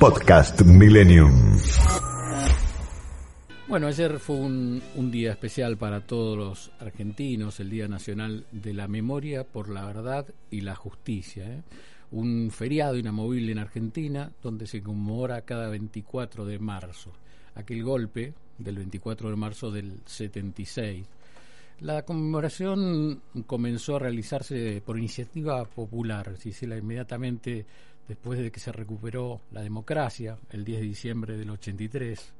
Podcast Millennium. Bueno, ayer fue un, un, día especial para todos los argentinos, el Día Nacional de la Memoria por la Verdad y la Justicia. ¿eh? Un feriado inamovible en Argentina donde se conmemora cada 24 de marzo. Aquel golpe del 24 de marzo del 76. La conmemoración comenzó a realizarse por iniciativa popular, se inmediatamente después de que se recuperó la democracia, el 10 de diciembre del 83,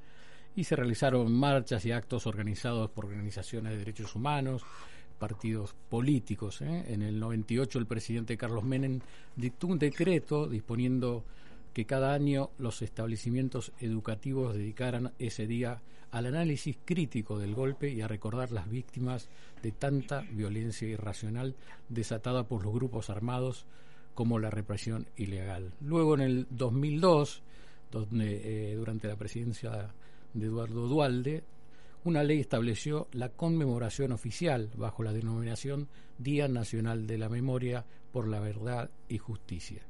y se realizaron marchas y actos organizados por organizaciones de derechos humanos, partidos políticos. ¿eh? En el 98 el presidente Carlos Menem dictó un decreto disponiendo que cada año los establecimientos educativos dedicaran ese día al análisis crítico del golpe y a recordar las víctimas de tanta violencia irracional desatada por los grupos armados como la represión ilegal. Luego en el 2002, donde, eh, durante la presidencia de Eduardo Dualde, una ley estableció la conmemoración oficial bajo la denominación Día Nacional de la Memoria por la Verdad y Justicia.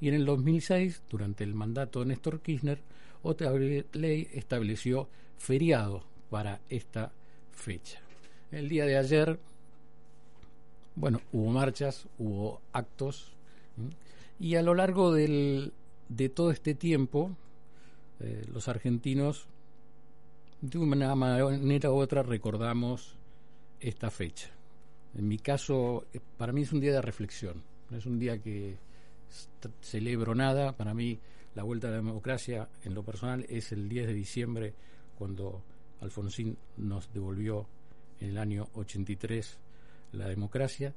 Y en el 2006, durante el mandato de Néstor Kirchner, otra ley estableció feriado para esta fecha. El día de ayer, bueno, hubo marchas, hubo actos, y a lo largo del, de todo este tiempo, eh, los argentinos, de una manera u otra, recordamos esta fecha. En mi caso, eh, para mí es un día de reflexión, no es un día que celebro nada, para mí la vuelta a la democracia en lo personal es el 10 de diciembre cuando Alfonsín nos devolvió en el año 83 la democracia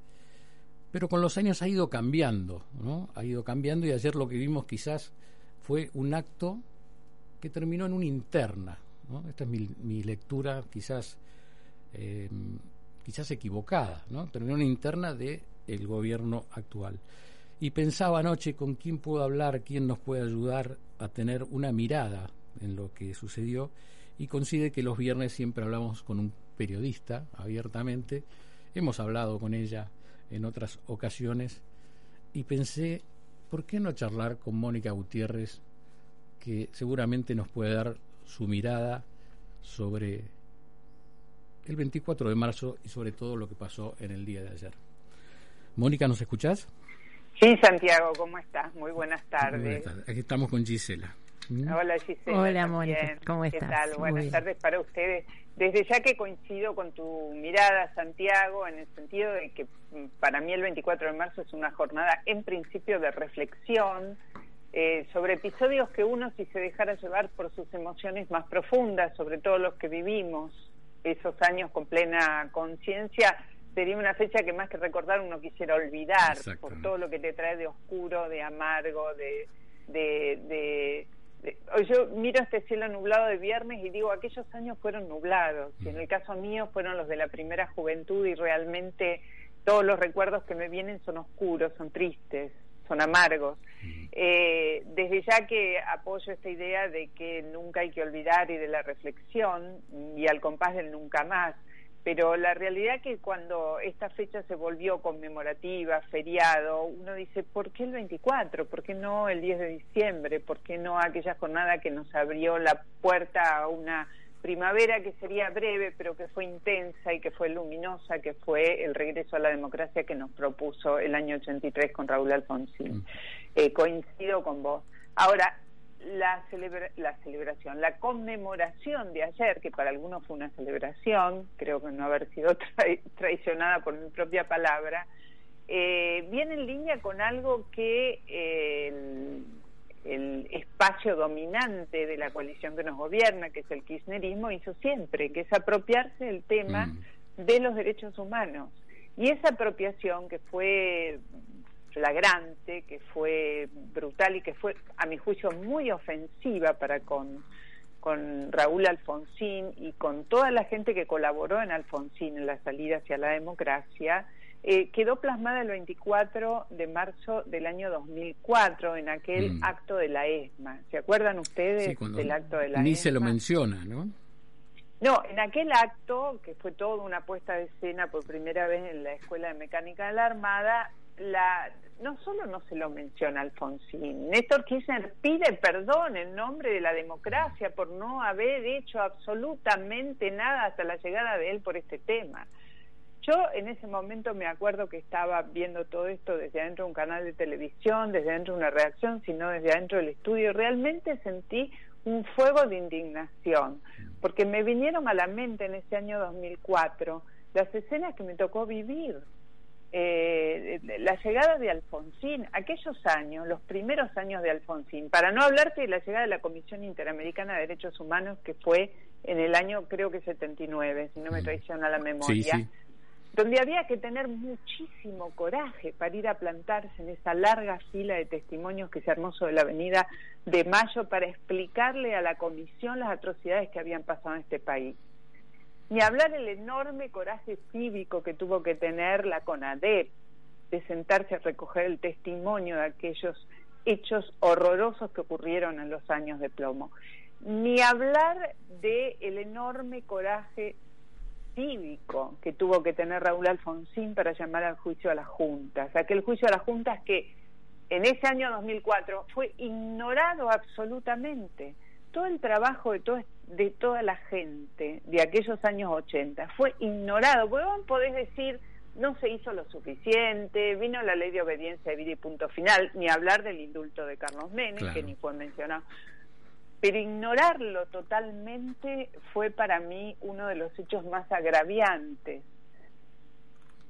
pero con los años ha ido cambiando, ¿no? Ha ido cambiando y ayer lo que vimos quizás fue un acto que terminó en una interna, ¿no? Esta es mi, lectura quizás eh, quizás equivocada, ¿no? Terminó en una interna de el gobierno actual. Y pensaba anoche con quién puedo hablar, quién nos puede ayudar a tener una mirada en lo que sucedió y coincide que los viernes siempre hablamos con un periodista abiertamente. Hemos hablado con ella en otras ocasiones y pensé, ¿por qué no charlar con Mónica Gutiérrez, que seguramente nos puede dar su mirada sobre el 24 de marzo y sobre todo lo que pasó en el día de ayer? Mónica, ¿nos escuchás? Sí, Santiago, ¿cómo estás? Muy buenas tardes. Buenas tardes. Aquí estamos con Gisela. ¿Mm? Hola Gisela. Hola Mónica, ¿cómo estás? ¿Qué tal? Buenas tardes para ustedes. Desde ya que coincido con tu mirada, Santiago, en el sentido de que para mí el 24 de marzo es una jornada en principio de reflexión eh, sobre episodios que uno si se dejara llevar por sus emociones más profundas, sobre todo los que vivimos esos años con plena conciencia, sería una fecha que más que recordar uno quisiera olvidar por todo lo que te trae de oscuro, de amargo, de, de yo miro este cielo nublado de viernes y digo, aquellos años fueron nublados, y en el caso mío fueron los de la primera juventud y realmente todos los recuerdos que me vienen son oscuros, son tristes, son amargos. Eh, desde ya que apoyo esta idea de que nunca hay que olvidar y de la reflexión y al compás del nunca más, pero la realidad que cuando esta fecha se volvió conmemorativa, feriado, uno dice, ¿por qué el 24? ¿Por qué no el 10 de diciembre? ¿Por qué no aquella jornada que nos abrió la puerta a una primavera que sería breve, pero que fue intensa y que fue luminosa, que fue el regreso a la democracia que nos propuso el año 83 con Raúl Alfonsín? Mm. Eh, coincido con vos. Ahora, la, la celebración, la conmemoración de ayer, que para algunos fue una celebración, creo que no haber sido traicionada por mi propia palabra, eh, viene en línea con algo que el, espacio dominante de la coalición que nos gobierna, que es el kirchnerismo, hizo siempre, que es apropiarse del tema mm. de los derechos humanos. Y esa apropiación que fue flagrante, que fue brutal y que fue, a mi juicio, muy ofensiva para con, con Raúl Alfonsín y con toda la gente que colaboró en Alfonsín en la salida hacia la democracia, eh, quedó plasmada el 24 de marzo del año 2004 en aquel mm. acto de la ESMA. ¿Se acuerdan ustedes del acto de la ESMA? Ni se lo menciona, ¿no? No, en aquel acto, que fue toda una puesta de escena por primera vez en la Escuela de Mecánica de la Armada, la, no solo no se lo menciona Alfonsín, Néstor Kirchner pide perdón en nombre de la democracia por no haber hecho absolutamente nada hasta la llegada de él por este tema. Yo en ese momento me acuerdo que estaba viendo todo esto desde adentro de un canal de televisión, desde adentro de una reacción, sino desde adentro del estudio. Realmente sentí un fuego de indignación, porque me vinieron a la mente en ese año 2004 las escenas que me tocó vivir. Eh, la llegada de Alfonsín, aquellos años, los primeros años de Alfonsín, para no hablarte de la llegada de la Comisión Interamericana de Derechos Humanos, que fue en el año creo que 79, si no me traiciona la memoria donde había que tener muchísimo coraje para ir a plantarse en esa larga fila de testimonios que se armó sobre la avenida de Mayo para explicarle a la comisión las atrocidades que habían pasado en este país. Ni hablar el enorme coraje cívico que tuvo que tener la CONADEP de sentarse a recoger el testimonio de aquellos hechos horrorosos que ocurrieron en los años de plomo. Ni hablar del el enorme coraje cívico que tuvo que tener Raúl Alfonsín para llamar al juicio a las juntas. Aquel juicio a las juntas que en ese año 2004 fue ignorado absolutamente. Todo el trabajo de, de toda la gente de aquellos años 80 fue ignorado. Porque vos podés decir, no se hizo lo suficiente, vino la ley de obediencia de vida y punto final, ni hablar del indulto de Carlos Menem, que ni fue mencionado pero ignorarlo totalmente fue para mí uno de los hechos más agraviantes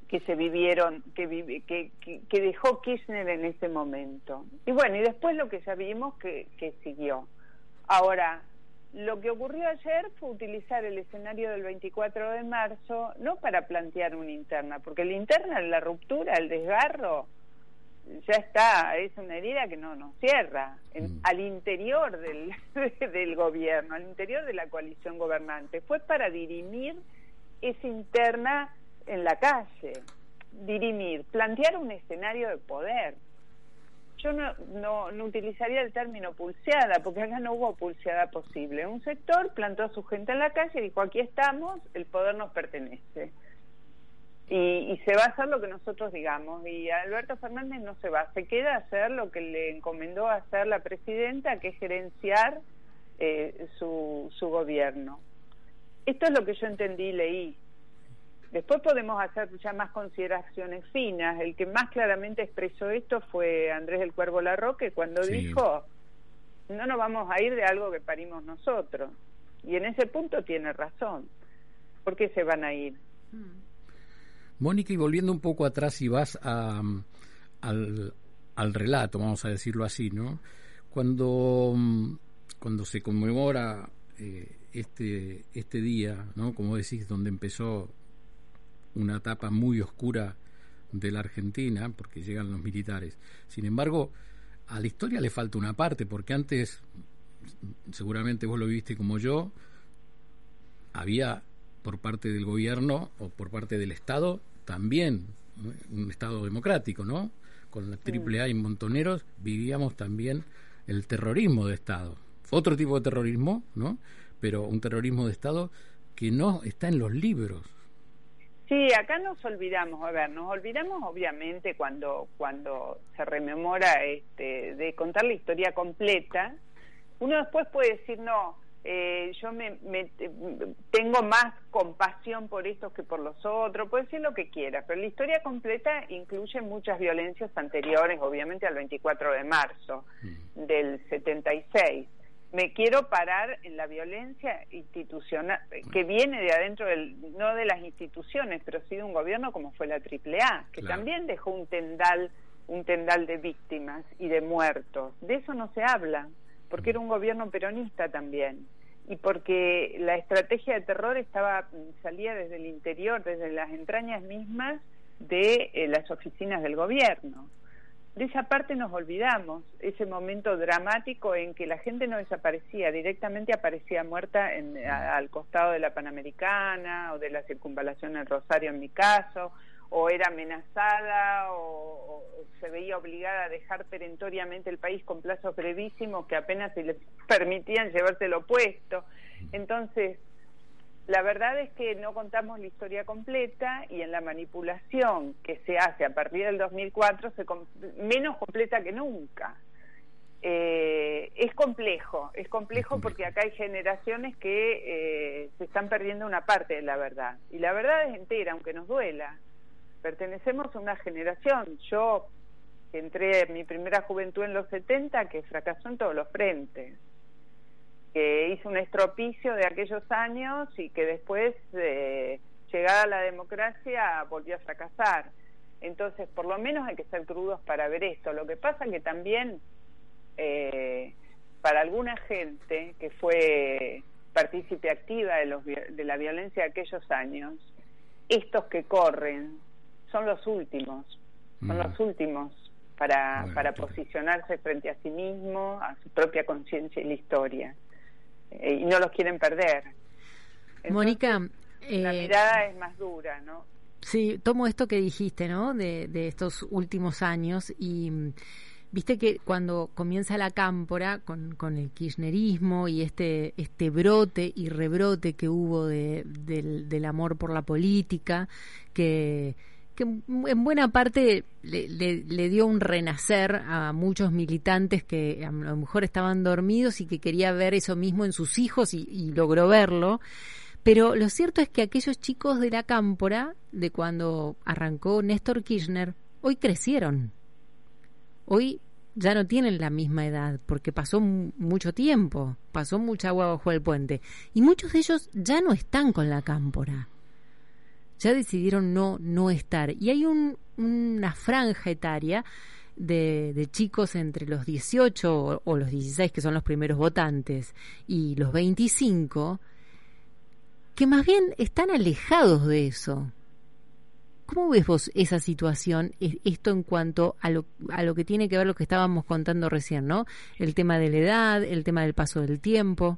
que se vivieron, que, que, que, dejó Kirchner en ese momento. Y bueno, y después lo que ya vimos que, que siguió. Ahora, lo que ocurrió ayer fue utilizar el escenario del 24 de marzo no para plantear una interna, porque la interna, la ruptura, el desgarro, ya está, es una herida que no nos cierra mm. al interior del, del gobierno, al interior de la coalición gobernante. Fue para dirimir esa interna en la calle, dirimir, plantear un escenario de poder. Yo no, no, no utilizaría el término pulseada, porque acá no hubo pulseada posible. Un sector plantó a su gente en la calle y dijo, aquí estamos, el poder nos pertenece y, se va a hacer lo que nosotros digamos. Y Alberto Fernández no se va, se queda a hacer lo que le encomendó a hacer la presidenta, que es gerenciar eh, su, su gobierno. Esto es lo que yo entendí y leí. Después podemos hacer ya más consideraciones finas. El que más claramente expresó esto fue Andrés del Cuervo Larroque cuando dijo, no nos vamos a ir de algo que parimos nosotros. Y en ese punto tiene razón. ¿Por qué se van a ir? Mm. Mónica, y volviendo un poco atrás y vas a, al, al, relato, vamos a decirlo así, ¿no? Cuando, cuando se conmemora eh, este, este día, ¿no? Como decís, donde empezó una etapa muy oscura de la Argentina, porque llegan los militares. Sin embargo, a la historia le falta una parte, porque antes, seguramente vos lo viste como yo, había por parte del gobierno o por parte del Estado también un Estado democrático, ¿no? Con la AAA y Montoneros vivíamos también el terrorismo de Estado. Otro tipo de terrorismo, ¿no? Pero un terrorismo de Estado que no está en los libros. Sí, acá nos olvidamos, a ver, nos olvidamos obviamente cuando cuando se rememora este de contar la historia completa. Uno después puede decir, no, eh, yo me, tengo más compasión por estos que por los otros, puede decir lo que quiera, pero la historia completa incluye muchas violencias anteriores, obviamente al 24 de marzo mm. del 76. Me quiero parar en la violencia institucional que viene de adentro, del, no de las instituciones, pero sí de un gobierno como fue la AAA, que también dejó un tendal, un tendal de víctimas y de muertos. De eso no se habla porque era un gobierno peronista también y porque la estrategia de terror estaba salía desde el interior, desde las entrañas mismas de eh, las oficinas del gobierno. de esa parte nos olvidamos, ese momento dramático en que la gente no desaparecía, directamente aparecía muerta en, al costado de la Panamericana o de la circunvalación del Rosario en mi caso, o era amenazada o, se veía obligada a dejar perentoriamente el país con plazos brevísimos que apenas se le permitían llevarse lo puesto. Entonces, la verdad es que no contamos la historia completa y en la manipulación que se hace a partir del 2004 se menos completa que nunca. Eh, es complejo, es complejo porque acá hay generaciones que eh, se están perdiendo una parte de la verdad. Y la verdad es entera, aunque nos duela. Pertenecemos a una generación. Yo entré en mi primera juventud en los 70 que fracasó en todos los frentes que hizo un estropicio de aquellos años y que después, eh, llegada la democracia, volvió a fracasar. Entonces, por lo menos hay que ser crudos para ver esto. Lo que pasa que también, eh, para alguna gente que fue partícipe activa de, los, de la violencia de aquellos años, estos que corren son los últimos, son los últimos para, para posicionarse frente a sí mismo, a su propia conciencia y la historia. Eh, y no los quieren perder. Mónica, la eh, mirada es más dura, ¿no? Sí, tomo esto que dijiste, ¿no? De, de estos últimos años y mm, viste que cuando comienza la cámpora con, con el kirchnerismo y este, este brote y rebrote que hubo de, del, del amor por la política, que que en buena parte le, dio un renacer a muchos militantes que a lo mejor estaban dormidos y que quería ver eso mismo en sus hijos y, logró verlo. Pero lo cierto es que aquellos chicos de la cámpora, de cuando arrancó Néstor Kirchner, hoy crecieron. Hoy ya no tienen la misma edad, porque pasó mucho tiempo, pasó mucha agua bajo el puente. Y muchos de ellos ya no están con la cámpora ya decidieron no, no estar. Y hay un, una franja etaria de, chicos entre los 18 o, los 16, que son los primeros votantes, y los 25, que más bien están alejados de eso. ¿Cómo ves vos esa situación, e, esto en cuanto a lo, a lo que tiene que ver lo que estábamos contando recién, ¿no? El tema de la edad, el tema del paso del tiempo.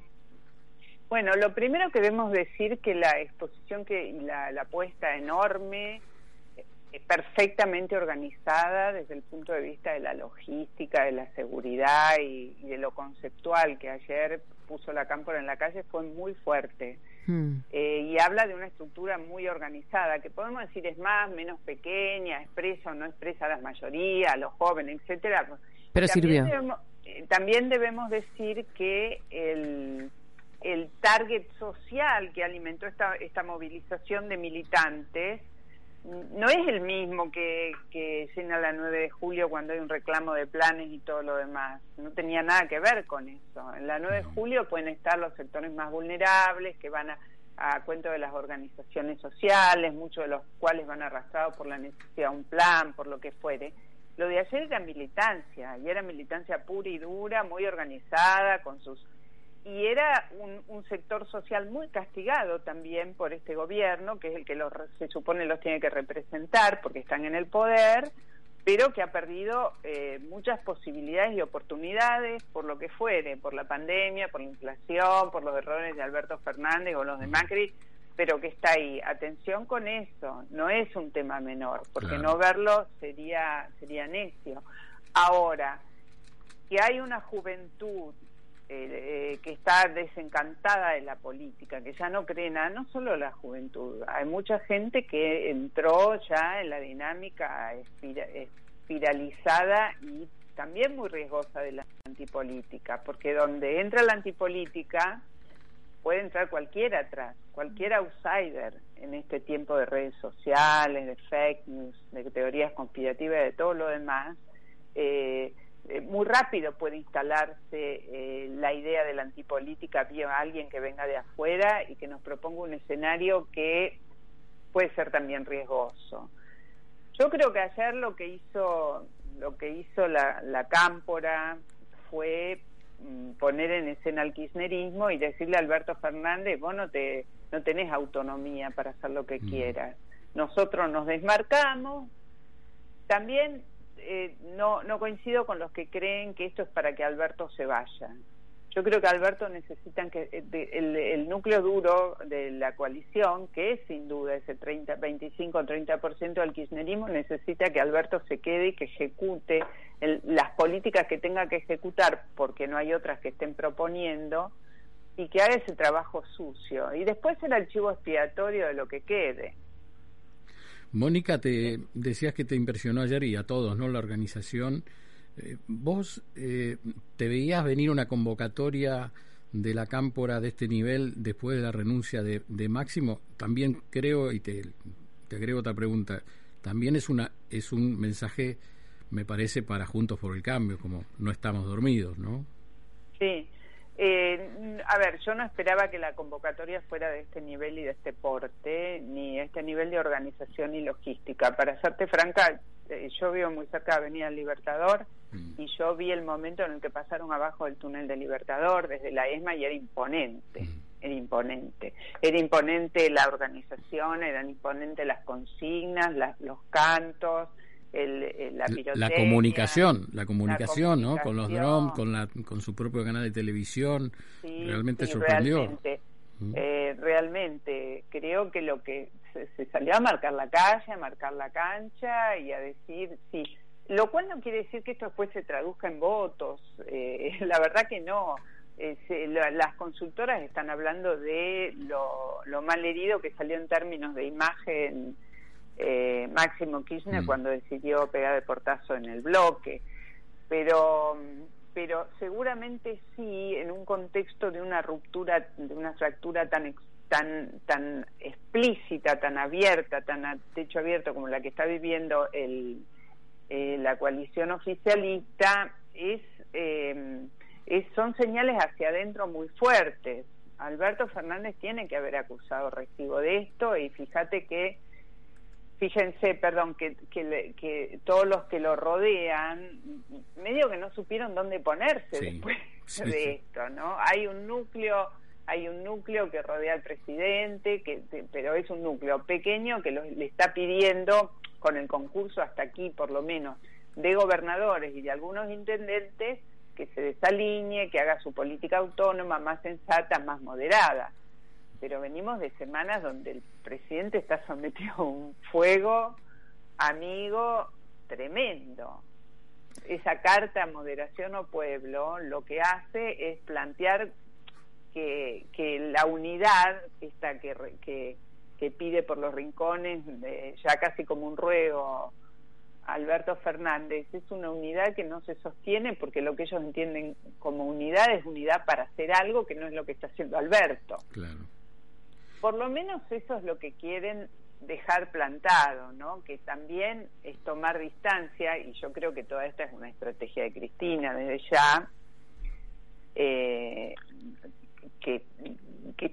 Bueno, lo primero que debemos decir que la exposición que y la, la puesta enorme, eh, perfectamente organizada desde el punto de vista de la logística, de la seguridad y, de lo conceptual que ayer puso la Cámpora en la calle fue muy fuerte. Hmm. Eh, y habla de una estructura muy organizada, que podemos decir es más, menos pequeña, expresa o no expresa a las mayorías, a los jóvenes, etcétera. Pero sirvió. Eh, también debemos decir que el el target social que alimentó esta, esta movilización de militantes no es el mismo que, que llena la 9 de julio cuando hay un reclamo de planes y todo lo demás. No tenía nada que ver con eso. En la 9 de julio pueden estar los sectores más vulnerables que van a, a cuento de las organizaciones sociales, muchos de los cuales van arrastrados por la necesidad de un plan, por lo que fuere. Lo de ayer era militancia, y era militancia pura y dura, muy organizada, con sus y era un, sector social muy castigado también por este gobierno, que es el que los, se supone los tiene que representar porque están en el poder, pero que ha perdido eh, muchas posibilidades y oportunidades por lo que fuere, por la pandemia, por la inflación, por los errores de Alberto Fernández o los de Macri, pero que está ahí. Atención con eso, no es un tema menor, porque no verlo sería, sería necio. Ahora, que hay una juventud eh, que está desencantada de la política, que ya no cree nada, no solo la juventud, hay mucha gente que entró ya en la dinámica espiralizada y también muy riesgosa de la antipolítica, porque donde entra la antipolítica puede entrar cualquiera atrás, cualquier outsider en este tiempo de redes sociales, de fake news, de teorías conspirativas, de todo lo demás. Eh, eh, muy rápido puede instalarse eh, la idea de la antipolítica vía alguien que venga de afuera y que nos proponga un escenario que puede ser también riesgoso. Yo creo que ayer lo que hizo lo que hizo la, la cámpora fue mm, poner en escena el kirchnerismo y decirle a Alberto Fernández, vos no, te, no tenés autonomía para hacer lo que mm. quieras. Nosotros nos desmarcamos. También eh, no, no coincido con los que creen que esto es para que Alberto se vaya. Yo creo que Alberto necesitan que eh, el, núcleo duro de la coalición, que es sin duda ese 30, 25 o 30% del kirchnerismo, necesita que Alberto se quede y que ejecute las políticas que tenga que ejecutar, porque no hay otras que estén proponiendo, y que haga ese trabajo sucio. Y después el archivo expiatorio de lo que quede. Mónica, te decías que te impresionó ayer y a todos, ¿no? La organización. Eh, ¿Vos eh, te veías venir una convocatoria de la cámpora de este nivel después de la renuncia de, Máximo? También creo, y te, te agrego otra pregunta, también es, una, es un mensaje, me parece, para Juntos por el Cambio, como no estamos dormidos, ¿no? Sí, eh, a ver, yo no esperaba que la convocatoria fuera de este nivel y de este porte, ni este nivel de organización y logística. Para serte franca, eh, yo vivo muy cerca de Avenida Libertador mm. y yo vi el momento en el que pasaron abajo del túnel de Libertador desde la ESMA y era imponente. Mm. Era imponente. Era imponente la organización, eran imponentes las consignas, los cantos, el, la, la comunicación, la comunicación, ¿no? Con los drones, con, la, con su propio canal de televisión, realmente sorprendió. Realmente, mm. eh, realmente, creo que lo que se, salió a marcar la calle, a marcar la cancha y a decir, sí, lo cual no quiere decir que esto después se traduzca en votos, eh, la verdad que no. Eh, las consultoras están hablando de lo, lo mal herido que salió en términos de imagen eh, Máximo Kirchner mm. cuando decidió pegar el portazo en el bloque. Pero, pero seguramente sí, en un contexto de una ruptura, de una fractura tan tan tan explícita, tan abierta, tan a techo abierto como la que está viviendo el, eh, la coalición oficialista, es, eh, es, son señales hacia adentro muy fuertes. Alberto Fernández tiene que haber acusado recibo de esto y fíjate que fíjense, perdón, que, que, todos los que lo rodean, medio que no supieron dónde ponerse después de esto, ¿no? Hay un núcleo, hay un núcleo que rodea al presidente, que, pero es un núcleo pequeño que le está pidiendo, con el concurso hasta aquí por lo menos, de gobernadores y de algunos intendentes, que se desalinee, que haga su política autónoma más sensata, más moderada pero venimos de semanas donde el presidente está sometido a un fuego amigo tremendo. Esa carta moderación o pueblo lo que hace es plantear que, que la unidad, esta que, que, que pide por los rincones, ya casi como un ruego, Alberto Fernández, es una unidad que no se sostiene porque lo que ellos entienden como unidad es unidad para hacer algo que no es lo que está haciendo Alberto. Claro por lo menos eso es lo que quieren dejar plantado, ¿no? Que también es tomar distancia, y yo creo que toda esta es una estrategia de Cristina desde ya, eh, que,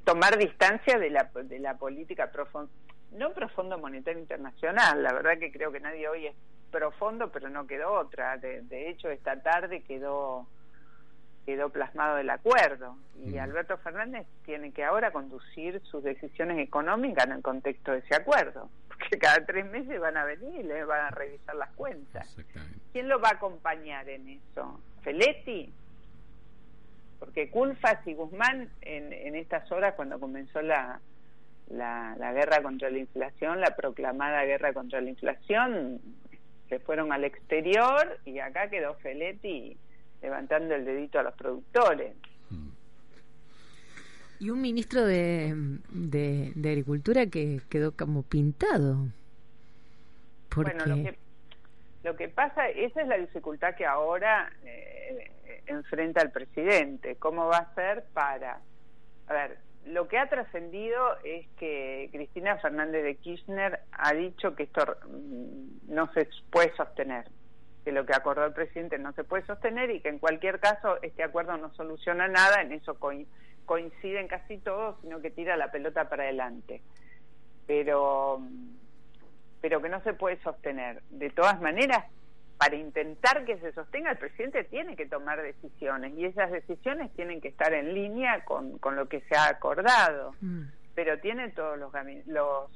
tomar distancia de la, de la política profunda, no profundo monetario internacional, la verdad que creo que nadie hoy es profundo, pero no quedó otra. de hecho, esta tarde quedó quedó plasmado el acuerdo y Alberto Fernández tiene que ahora conducir sus decisiones económicas en el contexto de ese acuerdo, porque cada tres meses van a venir y le van a revisar las cuentas. ¿Quién lo va a acompañar en eso? ¿Feletti? Porque Culfas y Guzmán en, en estas horas cuando comenzó la, la, la guerra contra la inflación, la proclamada guerra contra la inflación, se fueron al exterior y acá quedó Feletti levantando el dedito a los productores. Y un ministro de, de, Agricultura que quedó como pintado. Bueno, lo que, lo que pasa, esa es la dificultad que ahora eh, enfrenta el presidente. ¿Cómo va a ser para... A ver, lo que ha trascendido es que Cristina Fernández de Kirchner ha dicho que esto mm, no se puede sostener que lo que acordó el presidente no se puede sostener y que en cualquier caso este acuerdo no soluciona nada, en eso coinciden casi todos, sino que tira la pelota para adelante. Pero, pero que no se puede sostener. De todas maneras, para intentar que se sostenga, el presidente tiene que tomar decisiones y esas decisiones tienen que estar en línea con, con lo que se ha acordado. Mm. Pero tiene todos los, los,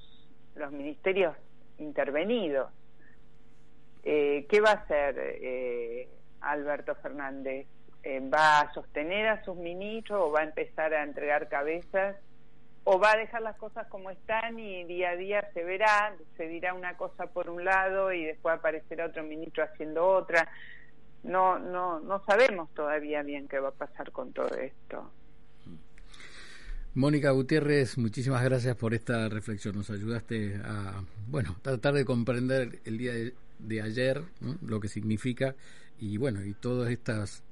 los ministerios intervenidos Eh, ¿Qué va a hacer eh, Alberto Fernández? Eh, ¿Va a sostener a sus ministros o va a empezar a entregar cabezas? ¿O va a dejar las cosas como están y día a día se verá, se dirá una cosa por un lado y después aparecerá otro ministro haciendo otra? No, no, no sabemos todavía bien qué va a pasar con todo esto. Mónica Gutiérrez, muchísimas gracias por esta reflexión. Nos ayudaste a, bueno, tratar de comprender el día de, ayer, lo que significa y bueno, y todos estas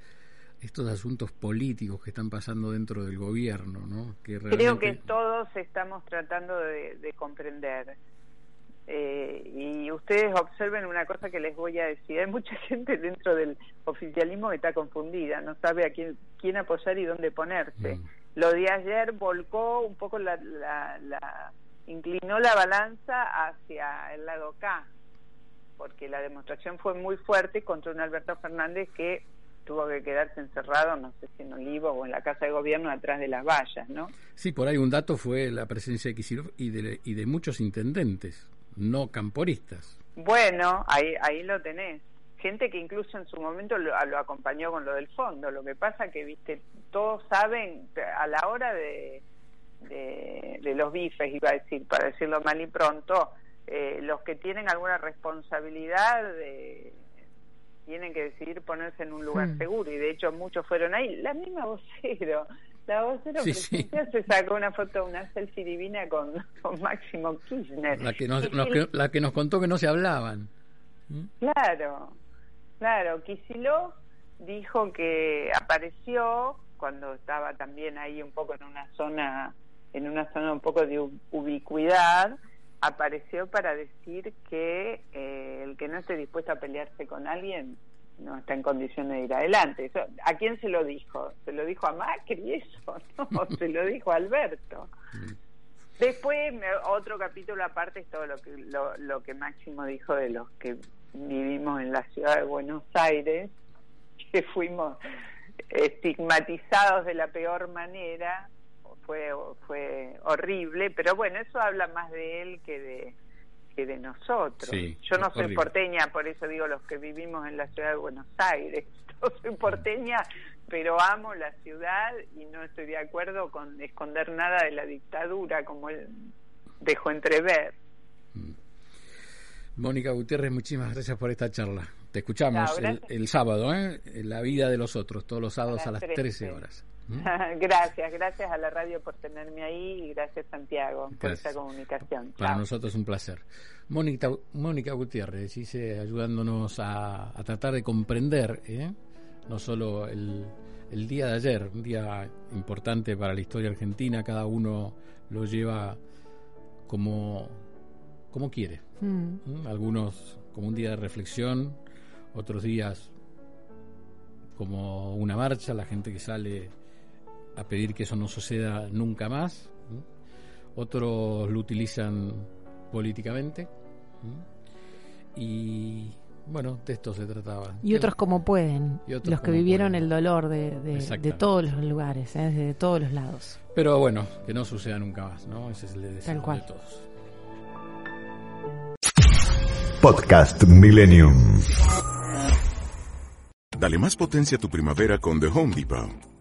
estos asuntos políticos que están pasando dentro del gobierno, ¿no? Que Creo que todos estamos tratando de, comprender. Eh, y ustedes observen una cosa que les voy a decir. Hay mucha gente dentro del oficialismo que está confundida, no sabe a quién, quién apoyar y dónde ponerse. Mm. Lo de ayer volcó un poco la, la, inclinó la balanza hacia el lado K, porque la demostración fue muy fuerte contra un Alberto Fernández que tuvo que quedarse encerrado, no sé si en Olivo o en la Casa de Gobierno, atrás de las vallas, ¿no? Sí, por ahí un dato fue la presencia de Kicillof y de, y de muchos intendentes, no camporistas. Bueno, ahí, ahí lo tenés gente que incluso en su momento lo, acompañó con lo del fondo. Lo que pasa que, viste, todos saben, a la hora de, de, los bifes, iba a decir, para decirlo mal y pronto, eh, los que tienen alguna responsabilidad tienen que decidir ponerse en un lugar hmm. seguro y de hecho muchos fueron ahí. La misma vocero, la vocero que se sacó una foto, una selfie divina con, con Máximo Kirchner. La que nos, la que nos contó que no se hablaban. ¿Mm? Claro, Claro, Kisilov dijo que apareció cuando estaba también ahí un poco en una zona, en una zona un poco de ubicuidad, apareció para decir que eh, el que no esté dispuesto a pelearse con alguien no está en condiciones de ir adelante. ¿A quién se lo dijo? ¿Se lo dijo a Macri eso? No, se lo dijo a Alberto. Después, otro capítulo aparte es todo lo que, lo, lo que Máximo dijo de los que vivimos en la ciudad de Buenos Aires, que fuimos estigmatizados de la peor manera, fue, fue horrible, pero bueno, eso habla más de él que de que de nosotros. Yo no soy porteña, por eso digo los que vivimos en la ciudad de Buenos Aires. Yo soy porteña, pero amo la ciudad y no estoy de acuerdo con esconder nada de la dictadura, como él dejó entrever. Mm. Mónica Gutiérrez, muchísimas gracias por esta charla. Te escuchamos el, sábado, ¿eh? La vida de los otros, todos los sábados a las, 13. horas. ¿Mm? gracias, gracias a la radio por tenerme ahí y gracias Santiago por esta comunicación. Para nosotros es un placer. Mónica, Mónica Gutiérrez, dice, ayudándonos a, tratar de comprender ¿eh? no solo el, el día de ayer, un día importante para la historia argentina, cada uno lo lleva como, como quiere Mm. Algunos como un día de reflexión, otros días como una marcha, la gente que sale a pedir que eso no suceda nunca más. Otros lo utilizan políticamente. Y bueno, de esto se trataba. Y otros como pueden, los que vivieron el dolor de, de, todos los lugares, ¿eh? de todos los lados. Pero bueno, que no suceda nunca más, ¿no? Ese es el deseo de todos. Podcast Millennium. Dale más potencia a tu primavera con The Home Depot.